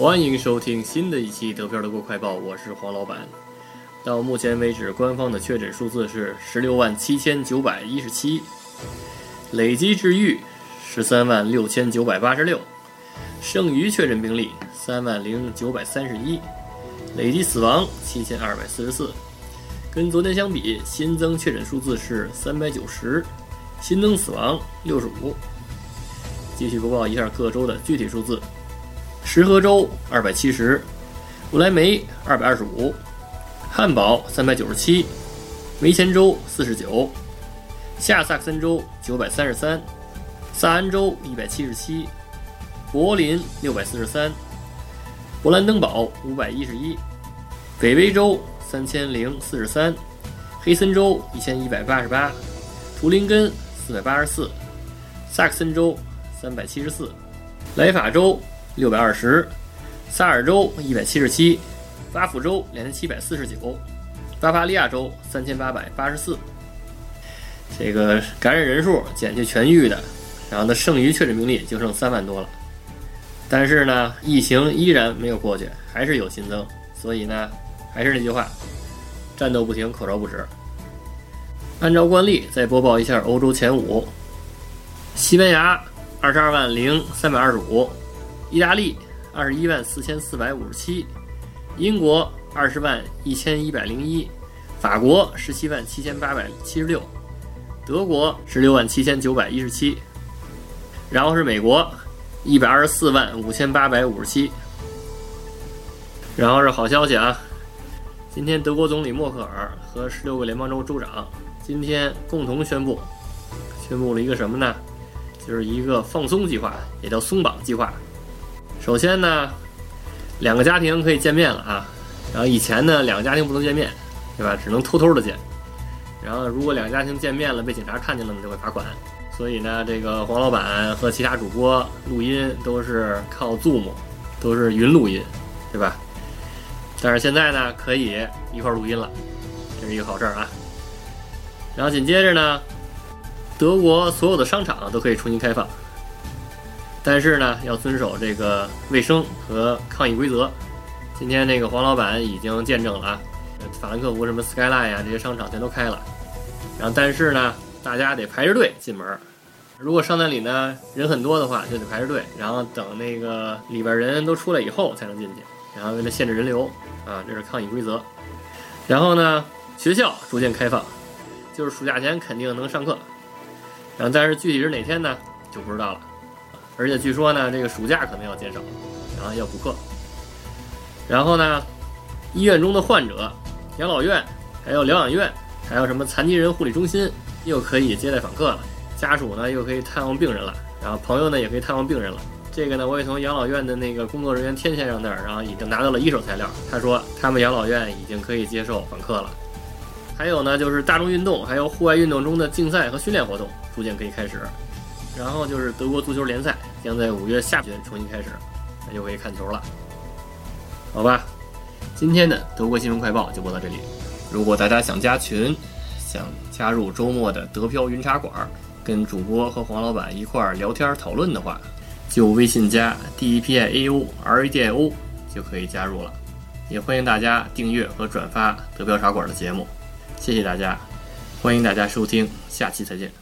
欢迎收听新的一期德票德国快报，我是黄老板。到目前为止，官方的确诊数字是十六万七千九百一十七，累计治愈十三万六千九百八十六，剩余确诊病例三万零九百三十一，累计死亡七千二百四十四。跟昨天相比，新增确诊数字是三百九十，新增死亡六十五。继续播报一下各州的具体数字：石河州二百七十，不来梅二百二十五。汉堡三百九十七，梅前州四十九，下萨克森州九百三十三，萨安州一百七十七，柏林六百四十三，勃兰登堡五百一十一，北威州三千零四十三，黑森州一千一百八十八，图林根四百八十四，萨克森州三百七十四，莱法州六百二十，萨尔州一百七十七。巴甫州两千七百四十九，巴伐利亚州三千八百八十四。这个感染人数减去痊愈的，然后呢，剩余确诊病例就剩三万多了。但是呢，疫情依然没有过去，还是有新增。所以呢，还是那句话，战斗不停，口罩不止。按照惯例，再播报一下欧洲前五：西班牙二十二万零三百二十五，意大利二十一万四千四百五十七。英国二十万一千一百零一，法国十七万七千八百七十六，德国十六万七千九百一十七，然后是美国一百二十四万五千八百五十七，然后是好消息啊！今天德国总理默克尔和十六个联邦州州长今天共同宣布，宣布了一个什么呢？就是一个放松计划，也叫松绑计划。首先呢。两个家庭可以见面了啊，然后以前呢，两个家庭不能见面，对吧？只能偷偷的见。然后如果两个家庭见面了，被警察看见了呢，就会罚款。所以呢，这个黄老板和其他主播录音都是靠 Zoom，都是云录音，对吧？但是现在呢，可以一块录音了，这是一个好事儿啊。然后紧接着呢，德国所有的商场都可以重新开放。但是呢，要遵守这个卫生和抗疫规则。今天那个黄老板已经见证了啊，法兰克福什么 Skyline 呀这些商场全都开了。然后但是呢，大家得排着队进门。如果商店里呢人很多的话，就得排着队，然后等那个里边人都出来以后才能进去。然后为了限制人流啊，这是抗疫规则。然后呢，学校逐渐开放，就是暑假前肯定能上课。然后但是具体是哪天呢，就不知道了。而且据说呢，这个暑假可能要减少，然后要补课。然后呢，医院中的患者、养老院、还有疗养院、还有什么残疾人护理中心，又可以接待访客了。家属呢，又可以探望病人了。然后朋友呢，也可以探望病人了。这个呢，我也从养老院的那个工作人员天先生那儿，然后已经拿到了一手材料。他说，他们养老院已经可以接受访客了。还有呢，就是大众运动，还有户外运动中的竞赛和训练活动，逐渐可以开始。然后就是德国足球联赛将在五月下旬重新开始，那就可以看球了。好吧，今天的德国新闻快报就播到这里。如果大家想加群，想加入周末的德飘云茶馆，跟主播和黄老板一块儿聊天讨论的话，就微信加 D E P I A O R A D I O 就可以加入了。也欢迎大家订阅和转发德飘茶馆的节目，谢谢大家，欢迎大家收听，下期再见。